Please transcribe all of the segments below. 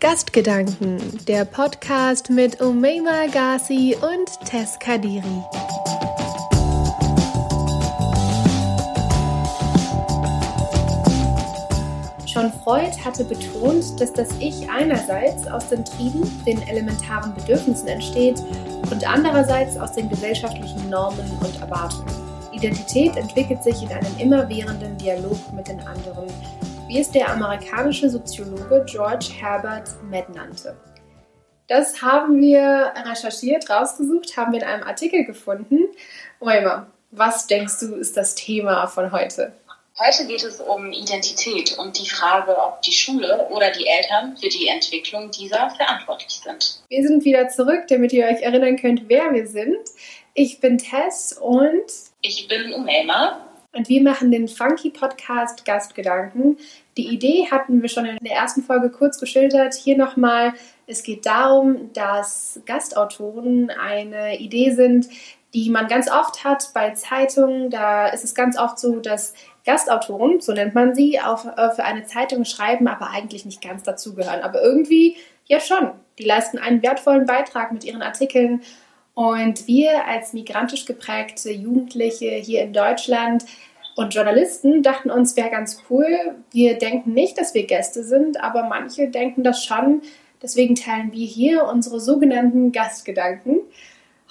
Gastgedanken, der Podcast mit Umeima Ghazi und Tess Kadiri. Schon Freud hatte betont, dass das Ich einerseits aus den Trieben, den elementaren Bedürfnissen entsteht und andererseits aus den gesellschaftlichen Normen und Erwartungen. Identität entwickelt sich in einem immerwährenden Dialog mit den anderen wie es der amerikanische Soziologe George Herbert Mead nannte. Das haben wir recherchiert, rausgesucht, haben wir in einem Artikel gefunden. Moima, was denkst du ist das Thema von heute? Heute geht es um Identität und die Frage, ob die Schule oder die Eltern für die Entwicklung dieser verantwortlich sind. Wir sind wieder zurück, damit ihr euch erinnern könnt, wer wir sind. Ich bin Tess und ich bin Umelma. Und wir machen den Funky Podcast Gastgedanken. Die Idee hatten wir schon in der ersten Folge kurz geschildert. Hier nochmal. Es geht darum, dass Gastautoren eine Idee sind, die man ganz oft hat bei Zeitungen. Da ist es ganz oft so, dass Gastautoren, so nennt man sie, auch äh, für eine Zeitung schreiben, aber eigentlich nicht ganz dazugehören. Aber irgendwie ja schon. Die leisten einen wertvollen Beitrag mit ihren Artikeln und wir als migrantisch geprägte Jugendliche hier in Deutschland und Journalisten dachten uns, wäre ganz cool. Wir denken nicht, dass wir Gäste sind, aber manche denken das schon. Deswegen teilen wir hier unsere sogenannten Gastgedanken.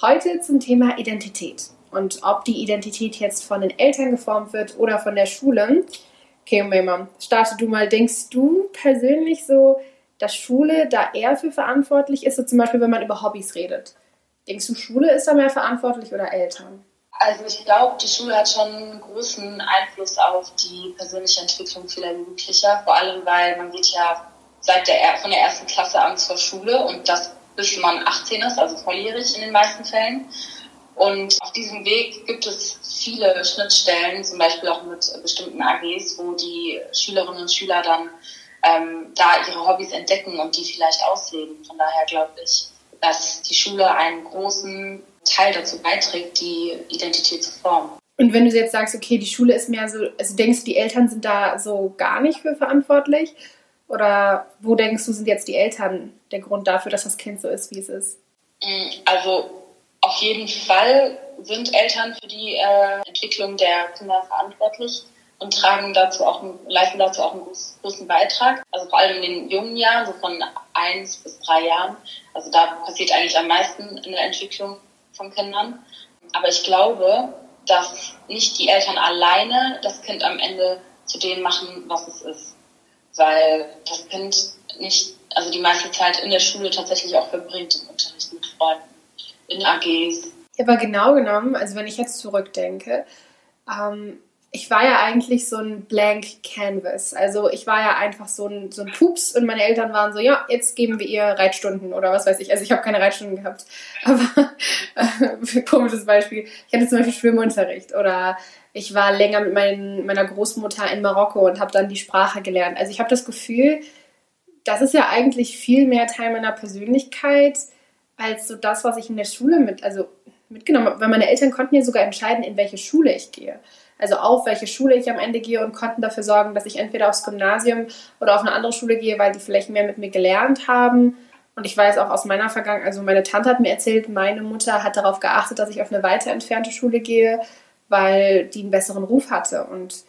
Heute zum Thema Identität und ob die Identität jetzt von den Eltern geformt wird oder von der Schule. Okay, Mama, starte du mal. Denkst du persönlich so, dass Schule da eher für verantwortlich ist, so zum Beispiel, wenn man über Hobbys redet? Denkst du, Schule ist da mehr verantwortlich oder Eltern? Also ich glaube, die Schule hat schon einen großen Einfluss auf die persönliche Entwicklung vieler Jugendlicher. Vor allem, weil man geht ja seit der, von der ersten Klasse an zur Schule und das bis man 18 ist, also volljährig in den meisten Fällen. Und auf diesem Weg gibt es viele Schnittstellen, zum Beispiel auch mit bestimmten AGs, wo die Schülerinnen und Schüler dann ähm, da ihre Hobbys entdecken und die vielleicht ausleben. Von daher glaube ich, dass die Schule einen großen Teil dazu beiträgt, die Identität zu formen. Und wenn du jetzt sagst, okay, die Schule ist mehr so, also denkst du, die Eltern sind da so gar nicht für verantwortlich? Oder wo denkst du, sind jetzt die Eltern der Grund dafür, dass das Kind so ist, wie es ist? Mm, also auf jeden Fall sind Eltern für die äh, Entwicklung der Kinder verantwortlich und tragen dazu auch, leisten dazu auch einen großen Beitrag. Also vor allem in den jungen Jahren, so von eins bis drei Jahren. Also da passiert eigentlich am meisten in der Entwicklung von Kindern. Aber ich glaube, dass nicht die Eltern alleine das Kind am Ende zu dem machen, was es ist. Weil das Kind nicht, also die meiste Zeit in der Schule tatsächlich auch verbringt im Unterricht mit Freunden, in AGs. Ja, aber genau genommen, also wenn ich jetzt zurückdenke, ähm, ich war ja eigentlich so ein Blank Canvas. Also ich war ja einfach so ein, so ein Pups und meine Eltern waren so, ja, jetzt geben wir ihr Reitstunden oder was weiß ich. Also ich habe keine Reitstunden gehabt. Aber äh, komisches Beispiel. Ich hatte zum Beispiel Schwimmunterricht oder ich war länger mit mein, meiner Großmutter in Marokko und habe dann die Sprache gelernt. Also ich habe das Gefühl, das ist ja eigentlich viel mehr Teil meiner Persönlichkeit als so das, was ich in der Schule mit, also mitgenommen habe. Weil meine Eltern konnten ja sogar entscheiden, in welche Schule ich gehe also auf welche Schule ich am Ende gehe und konnten dafür sorgen, dass ich entweder aufs Gymnasium oder auf eine andere Schule gehe, weil die vielleicht mehr mit mir gelernt haben. Und ich weiß auch aus meiner Vergangenheit, also meine Tante hat mir erzählt, meine Mutter hat darauf geachtet, dass ich auf eine weiter entfernte Schule gehe, weil die einen besseren Ruf hatte und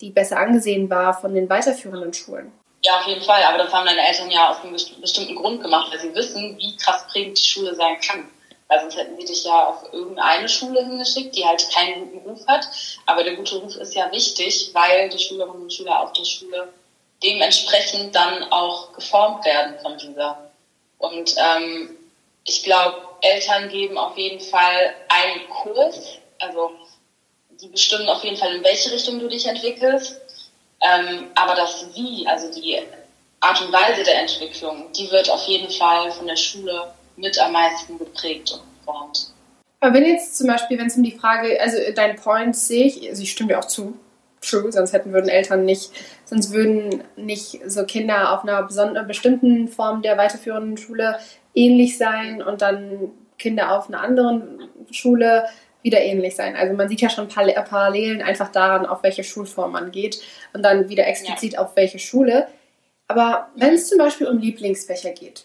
die besser angesehen war von den weiterführenden Schulen. Ja, auf jeden Fall. Aber das haben deine Eltern ja aus einem bestimmten Grund gemacht, weil sie wissen, wie krass prägend die Schule sein kann. Weil sonst hätten sie dich ja auf irgendeine Schule hingeschickt, die halt keinen guten Ruf hat. Aber der gute Ruf ist ja wichtig, weil die Schülerinnen und Schüler auf der Schule dementsprechend dann auch geformt werden von dieser. Und ähm, ich glaube, Eltern geben auf jeden Fall einen Kurs, also die bestimmen auf jeden Fall, in welche Richtung du dich entwickelst. Ähm, aber das Wie, also die Art und Weise der Entwicklung, die wird auf jeden Fall von der Schule mit am meisten geprägt und geformt. Aber wenn jetzt zum Beispiel, wenn es um die Frage, also dein Point sehe ich, also ich stimme dir auch zu, true, sonst hätten würden Eltern nicht, sonst würden nicht so Kinder auf einer besonderen, bestimmten Form der weiterführenden Schule ähnlich sein und dann Kinder auf einer anderen Schule wieder ähnlich sein. Also man sieht ja schon Parallelen einfach daran, auf welche Schulform man geht und dann wieder explizit ja. auf welche Schule. Aber wenn es zum Beispiel um Lieblingsfächer geht,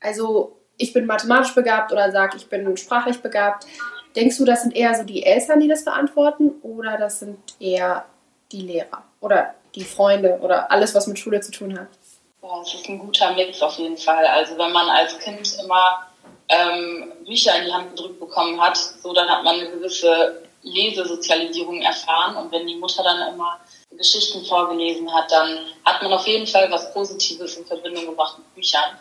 also ich bin mathematisch begabt oder sag, ich bin sprachlich begabt, denkst du, das sind eher so die Eltern, die das verantworten oder das sind eher die Lehrer oder die Freunde oder alles, was mit Schule zu tun hat? Ja, es ist ein guter Mix auf jeden Fall. Also wenn man als Kind immer ähm, Bücher in die Hand gedrückt bekommen hat, so dann hat man eine gewisse Lesesozialisierung erfahren und wenn die Mutter dann immer Geschichten vorgelesen hat, dann hat man auf jeden Fall was Positives in Verbindung gebracht mit Büchern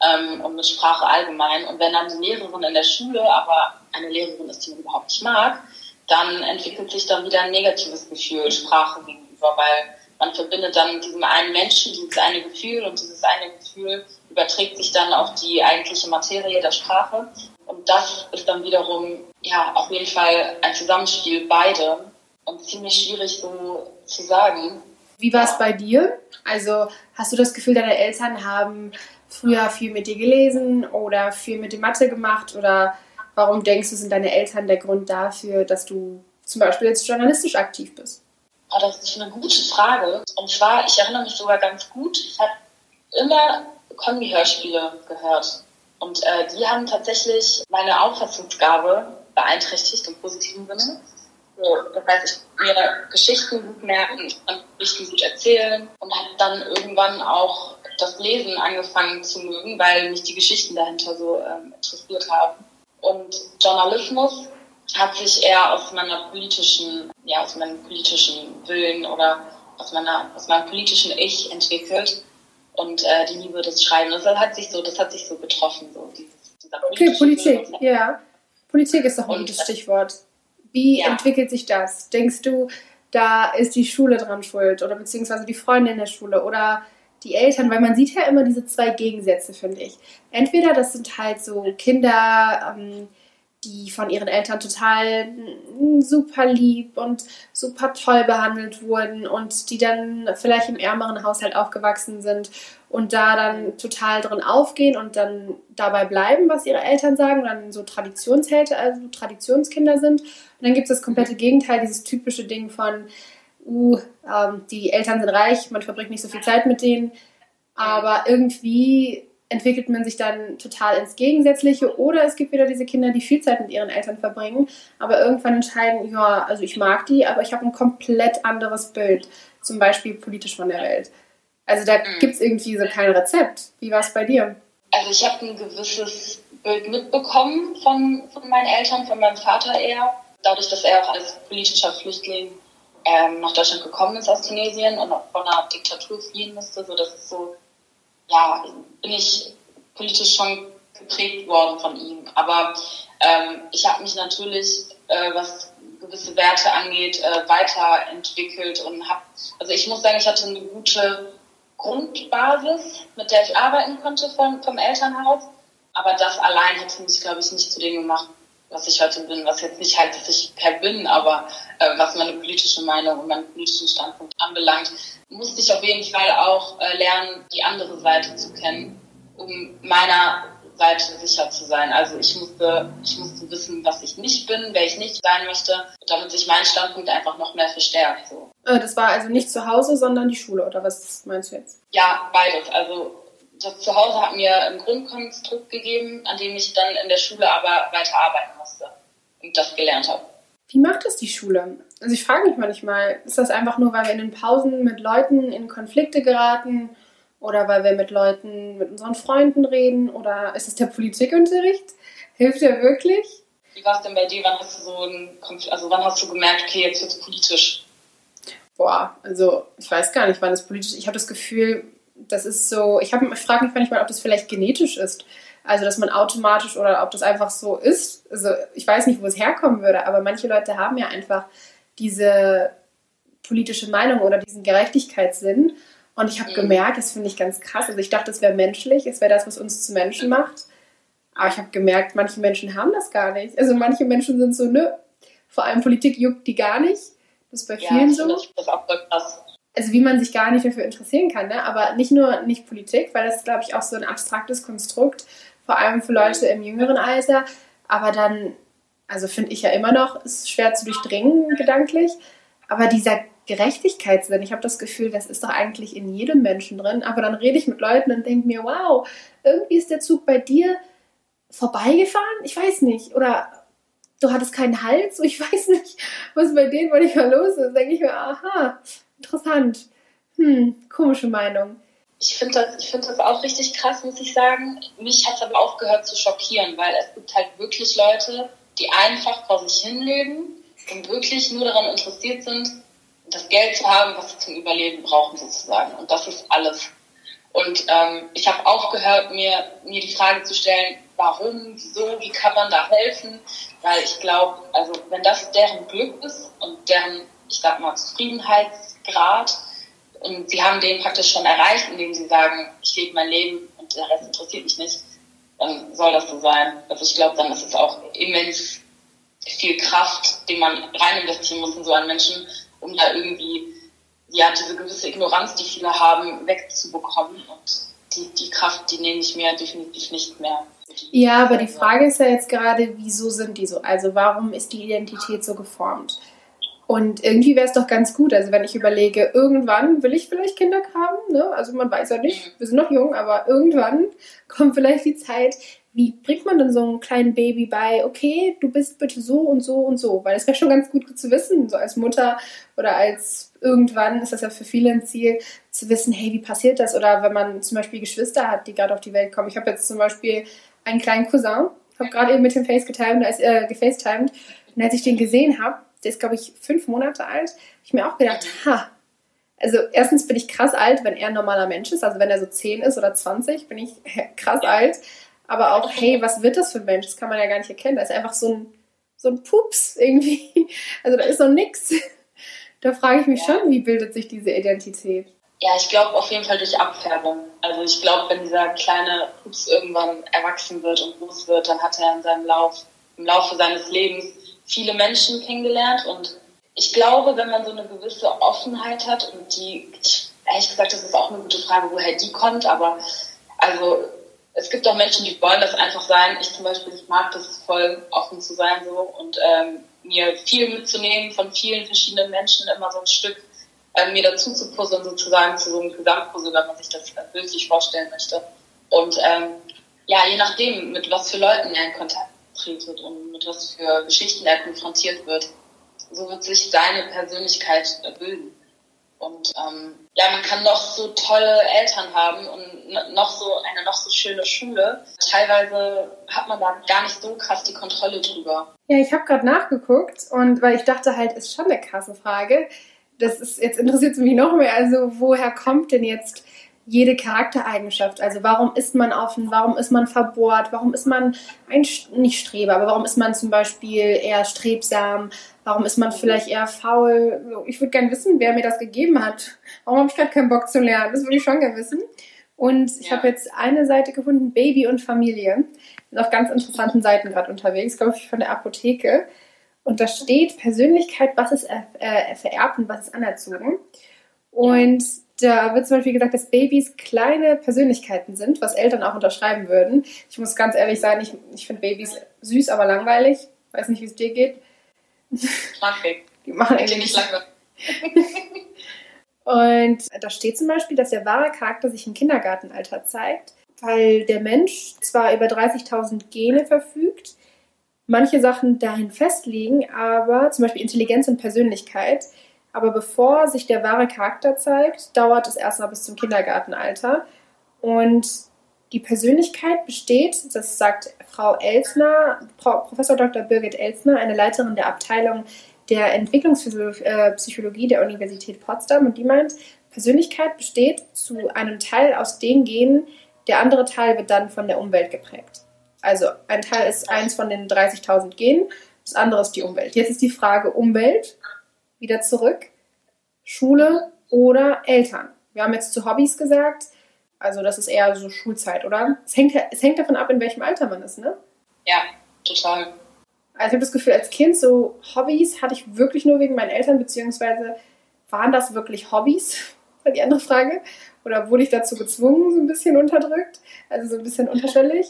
ähm, und mit Sprache allgemein. Und wenn dann die Lehrerin in der Schule aber eine Lehrerin ist, die man überhaupt nicht mag, dann entwickelt sich dann wieder ein negatives Gefühl Sprache gegenüber, weil man verbindet dann diesem einen Menschen dieses eine Gefühl und dieses eine Gefühl überträgt sich dann auf die eigentliche Materie der Sprache. Und das ist dann wiederum, ja, auf jeden Fall ein Zusammenspiel beide und ziemlich schwierig so zu sagen. Wie war es bei dir? Also hast du das Gefühl, deine Eltern haben früher viel mit dir gelesen oder viel mit dem Mathe gemacht oder warum denkst du, sind deine Eltern der Grund dafür, dass du zum Beispiel jetzt journalistisch aktiv bist? Oh, das ist eine gute Frage. Und zwar, ich erinnere mich sogar ganz gut, ich habe immer Kombi-Hörspiele gehört. Und äh, die haben tatsächlich meine Auffassungsgabe beeinträchtigt im positiven Sinne. So, das heißt, ich mir Geschichten gut merken, ich kann Geschichten gut erzählen und habe dann irgendwann auch das Lesen angefangen zu mögen, weil mich die Geschichten dahinter so ähm, interessiert haben. Und Journalismus hat sich eher aus meiner politischen, ja, aus meinem politischen Willen oder aus meiner, aus meinem politischen Ich entwickelt und äh, die Liebe des Schreibens. Das hat sich so, das hat sich so getroffen, so dieses, Okay, Politik, ja. Politik ist doch ein gutes Stichwort. Wie ja. entwickelt sich das? Denkst du, da ist die Schule dran schuld oder beziehungsweise die Freunde in der Schule oder die Eltern, weil man sieht ja immer diese zwei Gegensätze, finde ich. Entweder das sind halt so Kinder, ähm, die von ihren Eltern total mm, super lieb und super toll behandelt wurden und die dann vielleicht im ärmeren Haushalt aufgewachsen sind und da dann total drin aufgehen und dann dabei bleiben, was ihre Eltern sagen und dann so Traditionshälte, also Traditionskinder sind. Und dann gibt es das komplette Gegenteil, dieses typische Ding von, uh, ähm, die Eltern sind reich, man verbringt nicht so viel Zeit mit denen, aber irgendwie entwickelt man sich dann total ins Gegensätzliche oder es gibt wieder diese Kinder, die viel Zeit mit ihren Eltern verbringen, aber irgendwann entscheiden, ja, also ich mag die, aber ich habe ein komplett anderes Bild, zum Beispiel politisch von der Welt. Also da mhm. gibt es irgendwie so kein Rezept. Wie war es bei dir? Also ich habe ein gewisses Bild mitbekommen von, von meinen Eltern, von meinem Vater eher, dadurch, dass er auch als politischer Flüchtling ähm, nach Deutschland gekommen ist aus Tunesien und von einer Diktatur fliehen musste, so dass es so ja, bin ich politisch schon geprägt worden von ihm. Aber ähm, ich habe mich natürlich, äh, was gewisse Werte angeht, äh, weiterentwickelt und habe, also ich muss sagen, ich hatte eine gute Grundbasis, mit der ich arbeiten konnte vom, vom Elternhaus. Aber das allein hätte mich, glaube ich, nicht zu dem gemacht, was ich heute bin. Was jetzt nicht halt, dass ich per bin, aber äh, was meine politische Meinung und meinen politischen Standpunkt anbelangt, musste ich auf jeden Fall auch äh, lernen, die andere Seite zu kennen, um meiner Seite sicher zu sein. Also ich musste, ich musste wissen, was ich nicht bin, wer ich nicht sein möchte, damit sich mein Standpunkt einfach noch mehr verstärkt. So. Äh, das war also nicht zu Hause, sondern die Schule, oder was meinst du jetzt? Ja, beides. Also das Zuhause hat mir ein Grundkonstrukt gegeben, an dem ich dann in der Schule aber weiter arbeiten musste und das gelernt habe. Wie macht das die Schule? Also ich frage mich manchmal, ist das einfach nur, weil wir in den Pausen mit Leuten in Konflikte geraten oder weil wir mit Leuten, mit unseren Freunden reden oder ist es der Politikunterricht? Hilft der wirklich? Wie war es denn bei dir? Wann hast du so ein also wann hast du gemerkt, okay, jetzt wird es politisch? Boah, also ich weiß gar nicht, wann es politisch ist. Ich habe das Gefühl, das ist so, ich, ich frage mich manchmal, ob das vielleicht genetisch ist. Also, dass man automatisch oder ob das einfach so ist. Also, ich weiß nicht, wo es herkommen würde, aber manche Leute haben ja einfach diese politische Meinung oder diesen Gerechtigkeitssinn. Und ich habe mhm. gemerkt, das finde ich ganz krass. Also, ich dachte, es wäre menschlich, es wäre das, was uns zu Menschen macht. Aber ich habe gemerkt, manche Menschen haben das gar nicht. Also, manche Menschen sind so, nö, vor allem Politik juckt die gar nicht. Das ist bei vielen ja, so. Das ist auch krass also wie man sich gar nicht dafür interessieren kann. Ne? Aber nicht nur nicht Politik, weil das ist, glaube ich, auch so ein abstraktes Konstrukt, vor allem für Leute im jüngeren Alter. Aber dann, also finde ich ja immer noch, ist schwer zu durchdringen gedanklich. Aber dieser Gerechtigkeitssinn. Ich habe das Gefühl, das ist doch eigentlich in jedem Menschen drin. Aber dann rede ich mit Leuten und denke mir, wow, irgendwie ist der Zug bei dir vorbeigefahren? Ich weiß nicht. Oder du hattest keinen Hals? Ich weiß nicht, was bei denen manchmal los ist. denke ich mir, aha, interessant. Hm, komische Meinung. Ich finde das, find das auch richtig krass, muss ich sagen. Mich hat es aber aufgehört zu schockieren, weil es gibt halt wirklich Leute, die einfach vor sich hinleben und wirklich nur daran interessiert sind, das Geld zu haben, was sie zum Überleben brauchen sozusagen. Und das ist alles. Und ähm, ich habe aufgehört, mir, mir die Frage zu stellen, warum, wieso, wie kann man da helfen? Weil ich glaube, also wenn das deren Glück ist und deren, ich sag mal, Zufriedenheitsgrad, und sie haben den praktisch schon erreicht, indem sie sagen, ich lebe mein Leben und der Rest interessiert mich nicht, dann soll das so sein. Also ich glaube, dann ist es auch immens viel Kraft, die man rein investieren muss in so einen Menschen, um da irgendwie ja diese gewisse Ignoranz, die viele haben, wegzubekommen. Und die, die Kraft, die nehme ich mir definitiv nicht mehr. Ja, aber die Frage ist ja jetzt gerade, wieso sind die so? Also warum ist die Identität so geformt? Und irgendwie wäre es doch ganz gut, also wenn ich überlege, irgendwann will ich vielleicht Kinder haben, ne? also man weiß ja nicht, wir sind noch jung, aber irgendwann kommt vielleicht die Zeit, wie bringt man denn so einem kleinen Baby bei, okay, du bist bitte so und so und so? Weil es wäre schon ganz gut zu wissen, so als Mutter oder als irgendwann ist das ja für viele ein Ziel, zu wissen, hey, wie passiert das? Oder wenn man zum Beispiel Geschwister hat, die gerade auf die Welt kommen. Ich habe jetzt zum Beispiel einen kleinen Cousin, habe gerade eben mit dem Face getimed, als, äh, gefacetimed. Und als ich den gesehen habe, der ist, glaube ich, fünf Monate alt, habe ich mir auch gedacht, ha, also erstens bin ich krass alt, wenn er ein normaler Mensch ist, also wenn er so zehn ist oder 20, bin ich krass alt. Aber auch, hey, was wird das für ein Mensch? Das kann man ja gar nicht erkennen. Da ist einfach so ein, so ein Pups irgendwie. Also da ist noch nichts. Da frage ich mich ja. schon, wie bildet sich diese Identität? Ja, ich glaube auf jeden Fall durch Abfärbung. Also ich glaube, wenn dieser kleine Pups irgendwann erwachsen wird und groß wird, dann hat er in seinem Lauf, im Laufe seines Lebens viele Menschen kennengelernt und ich glaube, wenn man so eine gewisse Offenheit hat und die, ehrlich gesagt, das ist auch eine gute Frage, woher die kommt, aber also es gibt auch Menschen, die wollen das einfach sein. Ich zum Beispiel, ich mag das voll offen zu sein so und ähm, mir viel mitzunehmen von vielen verschiedenen Menschen, immer so ein Stück äh, mir dazu zu puzzeln, sozusagen zu so einem Gesamtpuzzle, wenn man sich das bildlich vorstellen möchte. Und ähm, ja, je nachdem, mit was für Leuten er in Kontakt tretet und mit was für Geschichten er konfrontiert wird, so wird sich seine Persönlichkeit bilden. Und ähm, ja, man kann noch so tolle Eltern haben und noch so eine noch so schöne Schule. Teilweise hat man da gar nicht so krass die Kontrolle drüber. Ja, ich habe gerade nachgeguckt und weil ich dachte halt, ist schon eine krasse Frage. Das ist jetzt interessiert mich noch mehr. Also woher kommt denn jetzt jede Charaktereigenschaft. Also warum ist man offen, warum ist man verbohrt, warum ist man ein, nicht Streber, aber warum ist man zum Beispiel eher strebsam, warum ist man vielleicht eher faul. Ich würde gerne wissen, wer mir das gegeben hat. Warum habe ich gerade keinen Bock zu lernen? Das würde ich schon gerne wissen. Und ich ja. habe jetzt eine Seite gefunden, Baby und Familie. Bin auf ganz interessanten Seiten gerade unterwegs, glaube ich, von der Apotheke. Und da steht Persönlichkeit, was ist äh, vererbt und was ist anerzogen. Und da wird zum Beispiel gesagt, dass Babys kleine Persönlichkeiten sind, was Eltern auch unterschreiben würden. Ich muss ganz ehrlich sein, ich, ich finde Babys süß, aber langweilig. Weiß nicht, wie es dir geht. Langweilig. Die machen irgendwie nicht langweilig. Und da steht zum Beispiel, dass der wahre Charakter sich im Kindergartenalter zeigt, weil der Mensch zwar über 30.000 Gene verfügt, manche Sachen dahin festlegen, aber zum Beispiel Intelligenz und Persönlichkeit aber bevor sich der wahre Charakter zeigt, dauert es erstmal bis zum Kindergartenalter. Und die Persönlichkeit besteht, das sagt Frau Elsner, Professor Dr. Birgit Elsner, eine Leiterin der Abteilung der Entwicklungspsychologie der Universität Potsdam. Und die meint, Persönlichkeit besteht zu einem Teil aus den Genen, der andere Teil wird dann von der Umwelt geprägt. Also ein Teil ist eins von den 30.000 Genen, das andere ist die Umwelt. Jetzt ist die Frage Umwelt wieder zurück. Schule oder Eltern. Wir haben jetzt zu Hobbys gesagt. Also das ist eher so Schulzeit, oder? Es hängt, es hängt davon ab, in welchem Alter man ist, ne? Ja, total. Also ich habe das Gefühl, als Kind so Hobbys hatte ich wirklich nur wegen meinen Eltern, beziehungsweise waren das wirklich Hobbys? War die andere Frage. Oder wurde ich dazu gezwungen, so ein bisschen unterdrückt? Also so ein bisschen unterschwellig.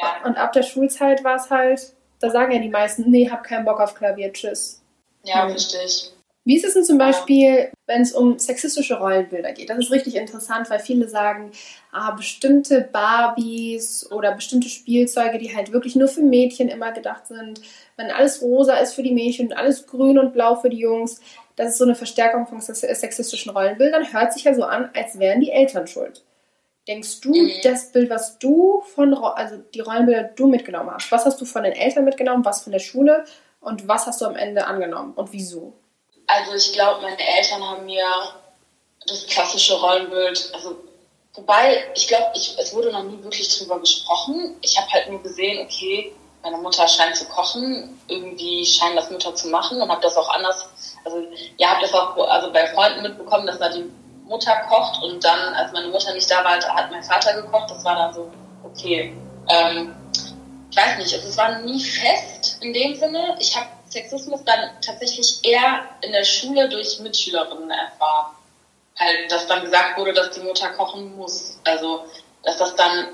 Ja. Und ab der Schulzeit war es halt, da sagen ja die meisten, nee, hab keinen Bock auf Klavier, tschüss. Ja, hm. richtig. Wie ist es denn zum Beispiel, wenn es um sexistische Rollenbilder geht? Das ist richtig interessant, weil viele sagen, ah, bestimmte Barbies oder bestimmte Spielzeuge, die halt wirklich nur für Mädchen immer gedacht sind, wenn alles rosa ist für die Mädchen und alles grün und blau für die Jungs, das ist so eine Verstärkung von sexistischen Rollenbildern. Hört sich ja so an, als wären die Eltern schuld. Denkst du, mhm. das Bild, was du von, also die Rollenbilder, die du mitgenommen hast, was hast du von den Eltern mitgenommen, was von der Schule und was hast du am Ende angenommen und wieso? Also ich glaube, meine Eltern haben mir das klassische Rollenbild, also wobei, ich glaube, es wurde noch nie wirklich drüber gesprochen. Ich habe halt nur gesehen, okay, meine Mutter scheint zu kochen, irgendwie scheinen das Mütter zu machen und habe das auch anders, also ja, habe das auch also bei Freunden mitbekommen, dass da die Mutter kocht und dann, als meine Mutter nicht da war, hat mein Vater gekocht. Das war dann so, okay. Ähm, ich weiß nicht, also es war nie fest in dem Sinne. Ich habe Sexismus dann tatsächlich eher in der Schule durch Mitschülerinnen erfahren. Halt, dass dann gesagt wurde, dass die Mutter kochen muss. Also, dass das dann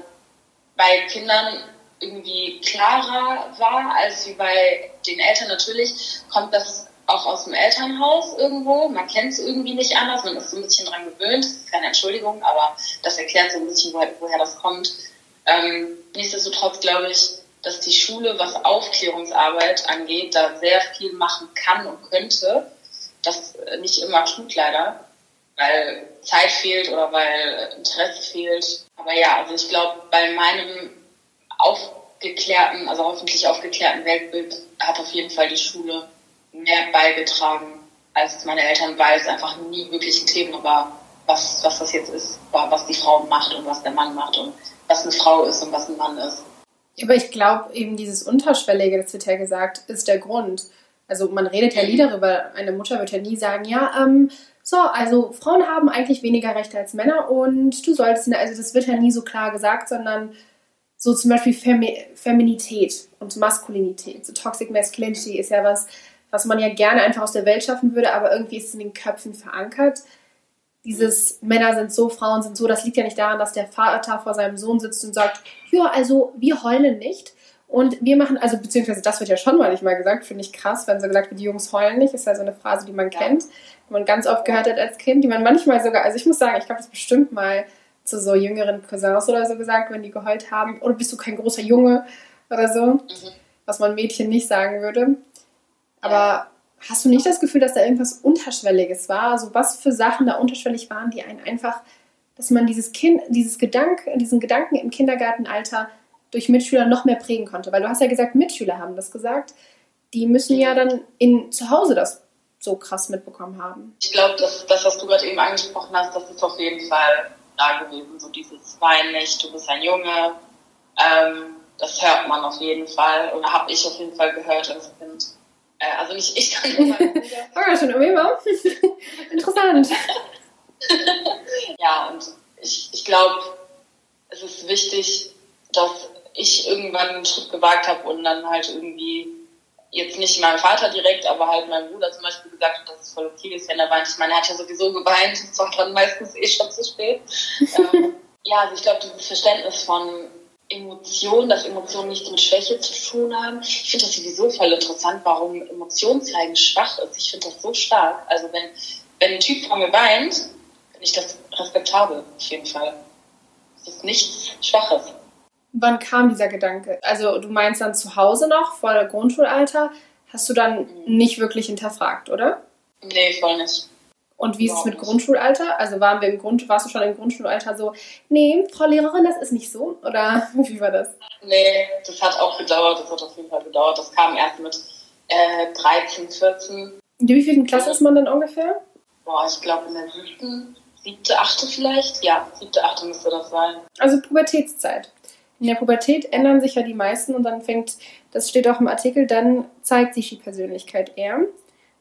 bei Kindern irgendwie klarer war als wie bei den Eltern. Natürlich kommt das auch aus dem Elternhaus irgendwo. Man kennt es irgendwie nicht anders. Man ist so ein bisschen dran gewöhnt. Das ist keine Entschuldigung, aber das erklärt so ein bisschen, woher, das kommt. Ähm, nichtsdestotrotz glaube ich, dass die Schule, was Aufklärungsarbeit angeht, da sehr viel machen kann und könnte. Das nicht immer tut leider, weil Zeit fehlt oder weil Interesse fehlt. Aber ja, also ich glaube, bei meinem aufgeklärten, also hoffentlich aufgeklärten Weltbild hat auf jeden Fall die Schule mehr beigetragen als meine Eltern, weil es einfach nie wirklich ein Thema war, was, was das jetzt ist, was die Frau macht und was der Mann macht und was eine Frau ist und was ein Mann ist. Aber ich glaube, eben dieses Unterschwellige, das wird ja gesagt, ist der Grund. Also man redet ja nie darüber, eine Mutter wird ja nie sagen, ja, ähm, so, also Frauen haben eigentlich weniger Rechte als Männer und du solltest, also das wird ja nie so klar gesagt, sondern so zum Beispiel Femi Feminität und Maskulinität. So Toxic Masculinity ist ja was, was man ja gerne einfach aus der Welt schaffen würde, aber irgendwie ist es in den Köpfen verankert. Dieses Männer sind so, Frauen sind so, das liegt ja nicht daran, dass der Vater vor seinem Sohn sitzt und sagt, ja, also wir heulen nicht. Und wir machen, also beziehungsweise das wird ja schon manchmal gesagt, finde ich krass, wenn so gesagt wird, die Jungs heulen nicht, ist ja so eine Phrase, die man ja. kennt, die man ganz oft gehört hat als Kind, die man manchmal sogar, also ich muss sagen, ich glaube, das bestimmt mal zu so jüngeren Cousins oder so gesagt, wenn die geheult haben, oder bist du kein großer Junge oder so, mhm. was man Mädchen nicht sagen würde. Aber hast du nicht das Gefühl, dass da irgendwas Unterschwelliges war? Also was für Sachen da unterschwellig waren, die einen einfach, dass man dieses Kind, dieses Gedanke, diesen Gedanken im Kindergartenalter durch Mitschüler noch mehr prägen konnte? Weil du hast ja gesagt, Mitschüler haben das gesagt. Die müssen ja dann in, zu Hause das so krass mitbekommen haben. Ich glaube, dass das, was du gerade eben angesprochen hast, das ist auf jeden Fall da gewesen. So dieses Wein nicht, du bist ein Junge. Ähm, das hört man auf jeden Fall oder habe ich auf jeden Fall gehört als Kind. Äh, also nicht ich, kann nur mein Bruder. oh, schon immer. Interessant. ja, und ich, ich glaube, es ist wichtig, dass ich irgendwann einen Schritt gewagt habe und dann halt irgendwie jetzt nicht meinem Vater direkt, aber halt meinem Bruder zum Beispiel gesagt hat, dass es voll okay ist, wenn er weint. Ich meine, er hat ja sowieso geweint, es war dann meistens eh schon zu spät. ähm, ja, also ich glaube, dieses Verständnis von Emotionen, dass Emotionen nichts mit Schwäche zu tun haben. Ich finde das sowieso voll interessant, warum Emotionen zeigen schwach ist. Ich finde das so stark. Also wenn, wenn ein Typ vor mir weint, finde ich das respektabel, auf jeden Fall. Das ist nichts Schwaches. Wann kam dieser Gedanke? Also du meinst dann zu Hause noch, vor der Grundschulalter, hast du dann mhm. nicht wirklich hinterfragt, oder? Nee, voll nicht. Und wie ist es mit Grundschulalter? Also waren wir im Grund, warst du schon im Grundschulalter so, nee, Frau Lehrerin, das ist nicht so? Oder wie war das? Nee, das hat auch gedauert, das hat auf jeden Fall gedauert. Das kam erst mit äh, 13, 14. In wie vielen Klasse ist man dann ungefähr? Boah, ich glaube in der siebten, siebte, achte vielleicht. Ja, siebte, achte müsste das sein. Also Pubertätszeit. In der Pubertät ändern sich ja die meisten und dann fängt, das steht auch im Artikel, dann zeigt sich die Persönlichkeit eher.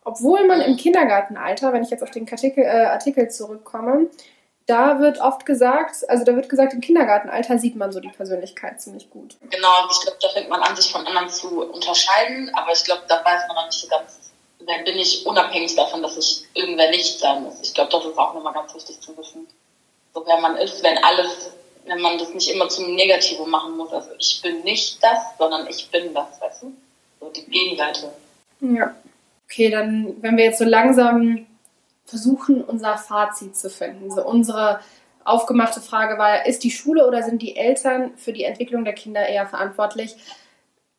Obwohl man im Kindergartenalter, wenn ich jetzt auf den Artikel, äh, Artikel zurückkomme, da wird oft gesagt, also da wird gesagt, im Kindergartenalter sieht man so die Persönlichkeit ziemlich gut. Genau, ich glaube, da fängt man an, sich von anderen zu unterscheiden, aber ich glaube, da weiß man noch nicht so ganz, wer bin ich unabhängig davon, dass ich irgendwer nicht sein muss. Ich glaube, das ist auch nochmal ganz wichtig zu wissen. So wer man ist, wenn alles, wenn man das nicht immer zum Negativen machen muss. Also ich bin nicht das, sondern ich bin das, weißt du? So die Gegenseite. Ja. Okay, dann, wenn wir jetzt so langsam versuchen, unser Fazit zu finden, so unsere aufgemachte Frage war, ist die Schule oder sind die Eltern für die Entwicklung der Kinder eher verantwortlich?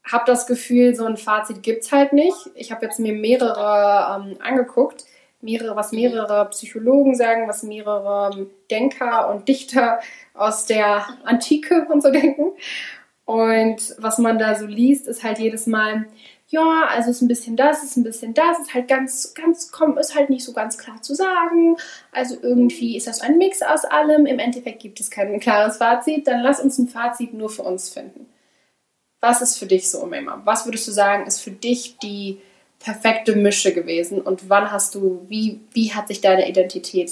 Habe das Gefühl, so ein Fazit gibt es halt nicht. Ich habe jetzt mir mehrere ähm, angeguckt, mehrere, was mehrere Psychologen sagen, was mehrere ähm, Denker und Dichter aus der Antike und so denken. Und was man da so liest, ist halt jedes Mal, ja, also ist ein bisschen das, ist ein bisschen das, ist halt ganz, ganz, ist halt nicht so ganz klar zu sagen. Also irgendwie ist das ein Mix aus allem. Im Endeffekt gibt es kein klares Fazit. Dann lass uns ein Fazit nur für uns finden. Was ist für dich so, Umema? Was würdest du sagen, ist für dich die perfekte Mische gewesen? Und wann hast du, wie, wie hat sich deine Identität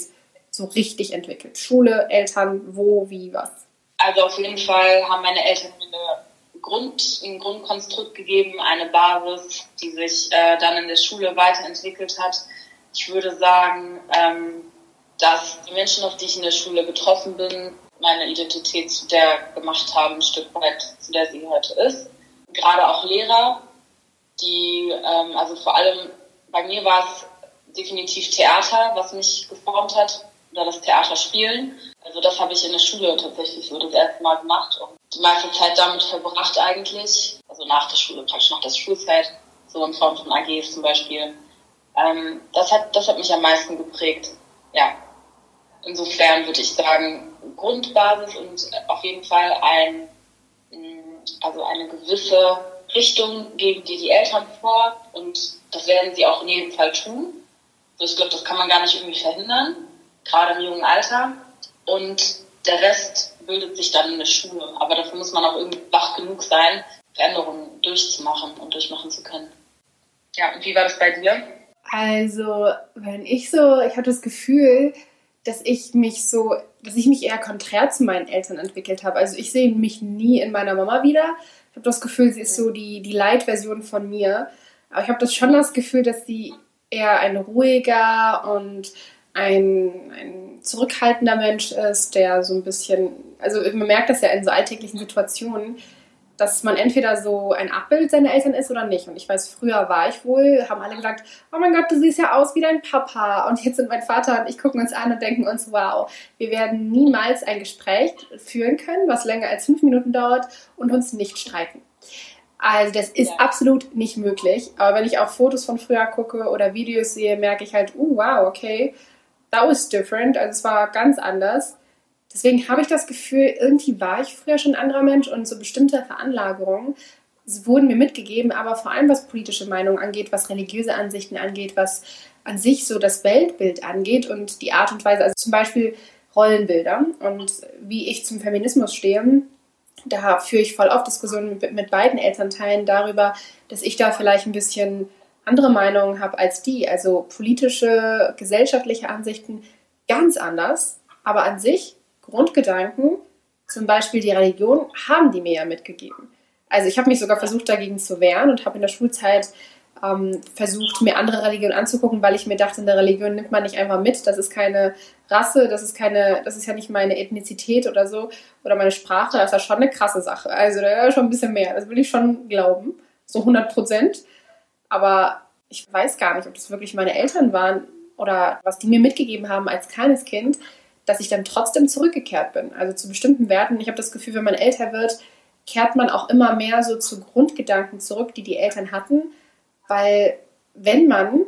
so richtig entwickelt? Schule, Eltern, wo, wie, was? Also auf jeden Fall haben meine Eltern eine Grund, ein Grundkonstrukt gegeben, eine Basis, die sich äh, dann in der Schule weiterentwickelt hat. Ich würde sagen, ähm, dass die Menschen, auf die ich in der Schule getroffen bin, meine Identität zu der gemacht haben, ein Stück weit zu der sie heute ist. Gerade auch Lehrer, die, ähm, also vor allem bei mir war es definitiv Theater, was mich geformt hat, oder das Theaterspielen. Also das habe ich in der Schule tatsächlich so das erste Mal gemacht und die meiste Zeit damit verbracht eigentlich, also nach der Schule, praktisch nach der Schulzeit, so in Form von AGs zum Beispiel. Ähm, das, hat, das hat mich am meisten geprägt. Ja, insofern würde ich sagen, Grundbasis und auf jeden Fall ein, mm, also eine gewisse Richtung geben dir die Eltern vor und das werden sie auch in jedem Fall tun. Also ich glaube, das kann man gar nicht irgendwie verhindern, gerade im jungen Alter. Und der Rest bildet sich dann in der Schule. Aber dafür muss man auch irgendwie wach genug sein, Veränderungen durchzumachen und durchmachen zu können. Ja, und wie war das bei dir? Also, wenn ich so, ich hatte das Gefühl, dass ich mich so, dass ich mich eher konträr zu meinen Eltern entwickelt habe. Also ich sehe mich nie in meiner Mama wieder. Ich habe das Gefühl, sie ist so die, die Light-Version von mir. Aber ich habe das schon das Gefühl, dass sie eher ein ruhiger und ein, ein zurückhaltender Mensch ist, der so ein bisschen, also man merkt das ja in so alltäglichen Situationen, dass man entweder so ein Abbild seiner Eltern ist oder nicht. Und ich weiß, früher war ich wohl, haben alle gesagt, oh mein Gott, du siehst ja aus wie dein Papa. Und jetzt sind mein Vater und ich gucken uns an und denken uns, wow, wir werden niemals ein Gespräch führen können, was länger als fünf Minuten dauert und uns nicht streiten. Also das ist ja. absolut nicht möglich. Aber wenn ich auch Fotos von früher gucke oder Videos sehe, merke ich halt, uh, wow, okay, that was different. Also es war ganz anders. Deswegen habe ich das Gefühl, irgendwie war ich früher schon ein anderer Mensch und so bestimmte Veranlagerungen wurden mir mitgegeben, aber vor allem was politische Meinungen angeht, was religiöse Ansichten angeht, was an sich so das Weltbild angeht und die Art und Weise, also zum Beispiel Rollenbilder und wie ich zum Feminismus stehe, da führe ich voll auf Diskussionen mit, mit beiden Elternteilen darüber, dass ich da vielleicht ein bisschen andere Meinungen habe als die. Also politische, gesellschaftliche Ansichten ganz anders, aber an sich Grundgedanken, zum Beispiel die Religion, haben die mir ja mitgegeben. Also ich habe mich sogar versucht dagegen zu wehren und habe in der Schulzeit ähm, versucht, mir andere Religionen anzugucken, weil ich mir dachte, in der Religion nimmt man nicht einfach mit. Das ist keine Rasse, das ist keine, das ist ja nicht meine Ethnizität oder so oder meine Sprache. Das ist ja schon eine krasse Sache. Also da ist schon ein bisschen mehr. Das will ich schon glauben, so 100 Prozent. Aber ich weiß gar nicht, ob das wirklich meine Eltern waren oder was die mir mitgegeben haben als kleines Kind dass ich dann trotzdem zurückgekehrt bin. Also zu bestimmten Werten. Ich habe das Gefühl, wenn man älter wird, kehrt man auch immer mehr so zu Grundgedanken zurück, die die Eltern hatten. Weil wenn man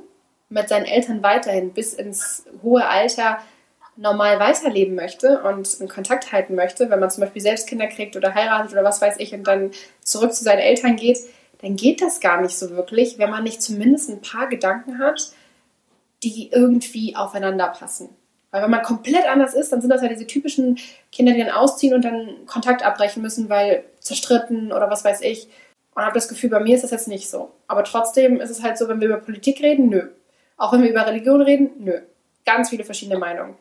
mit seinen Eltern weiterhin bis ins hohe Alter normal weiterleben möchte und einen Kontakt halten möchte, wenn man zum Beispiel selbst Kinder kriegt oder heiratet oder was weiß ich und dann zurück zu seinen Eltern geht, dann geht das gar nicht so wirklich, wenn man nicht zumindest ein paar Gedanken hat, die irgendwie aufeinander passen. Weil wenn man komplett anders ist, dann sind das ja diese typischen Kinder, die dann ausziehen und dann Kontakt abbrechen müssen, weil zerstritten oder was weiß ich. Und habe das Gefühl, bei mir ist das jetzt nicht so. Aber trotzdem ist es halt so, wenn wir über Politik reden, nö. Auch wenn wir über Religion reden, nö. Ganz viele verschiedene Meinungen.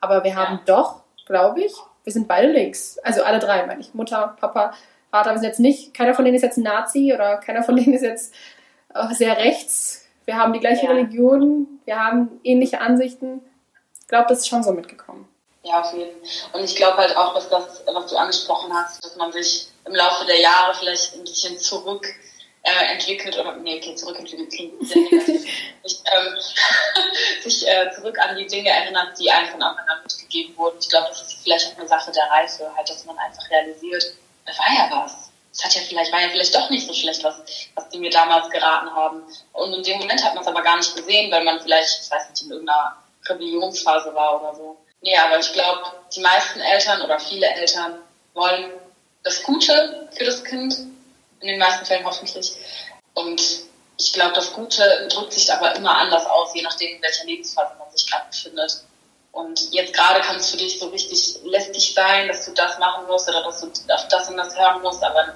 Aber wir haben doch, glaube ich, wir sind beide links. Also alle drei, meine ich. Mutter, Papa, Vater. Sind jetzt nicht, keiner von denen ist jetzt ein Nazi oder keiner von denen ist jetzt äh, sehr rechts. Wir haben die gleiche ja. Religion, wir haben ähnliche Ansichten glaube, das ist schon so mitgekommen. Ja, auf jeden Fall. Und ich glaube halt auch, dass das, was du angesprochen hast, dass man sich im Laufe der Jahre vielleicht ein bisschen zurück äh, entwickelt oder nee, okay, zurückentwickelt klingt sehr negativ, sich, ähm, sich äh, zurück an die Dinge erinnert, die einem von Anfang an mitgegeben wurden. Ich glaube, das ist vielleicht auch eine Sache der Reife, halt, dass man einfach realisiert, da war ja was. Es hat ja vielleicht, war ja vielleicht doch nicht so schlecht, was, was die mir damals geraten haben. Und in dem Moment hat man es aber gar nicht gesehen, weil man vielleicht, ich weiß nicht, in irgendeiner Rebellionsphase war oder so. Nee, aber ich glaube, die meisten Eltern oder viele Eltern wollen das Gute für das Kind, in den meisten Fällen hoffentlich. Und ich glaube, das Gute drückt sich aber immer anders aus, je nachdem, in welcher Lebensphase man sich gerade befindet. Und jetzt gerade kann es für dich so richtig lästig sein, dass du das machen musst oder dass du auf das und das hören musst, aber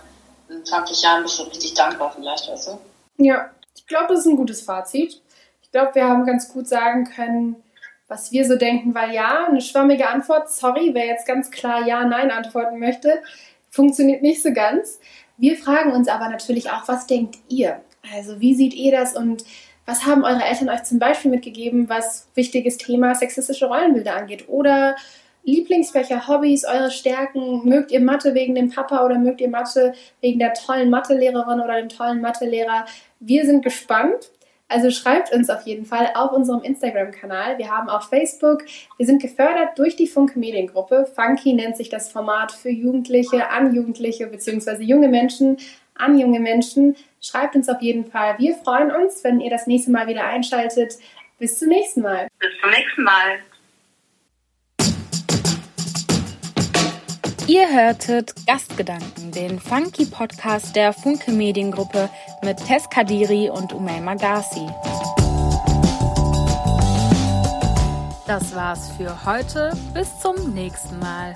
in 20 Jahren bist du richtig dankbar vielleicht, weißt du? Ja, ich glaube, das ist ein gutes Fazit. Ich glaube, wir haben ganz gut sagen können, was wir so denken, weil ja, eine schwammige Antwort, sorry, wer jetzt ganz klar Ja, Nein antworten möchte, funktioniert nicht so ganz. Wir fragen uns aber natürlich auch, was denkt ihr? Also wie seht ihr das und was haben eure Eltern euch zum Beispiel mitgegeben, was wichtiges Thema sexistische Rollenbilder angeht? Oder Lieblingsfächer, Hobbys, eure Stärken? Mögt ihr Mathe wegen dem Papa oder mögt ihr Mathe wegen der tollen Mathelehrerin oder dem tollen Mathelehrer? Wir sind gespannt. Also schreibt uns auf jeden Fall auf unserem Instagram-Kanal. Wir haben auch Facebook. Wir sind gefördert durch die Funke Mediengruppe. Funky nennt sich das Format für Jugendliche, an Jugendliche bzw. junge Menschen, an junge Menschen. Schreibt uns auf jeden Fall. Wir freuen uns, wenn ihr das nächste Mal wieder einschaltet. Bis zum nächsten Mal. Bis zum nächsten Mal. Ihr hörtet Gastgedanken, den Funky Podcast der Funke Mediengruppe mit Tess Kadiri und Umay Magasi. Das war's für heute. Bis zum nächsten Mal.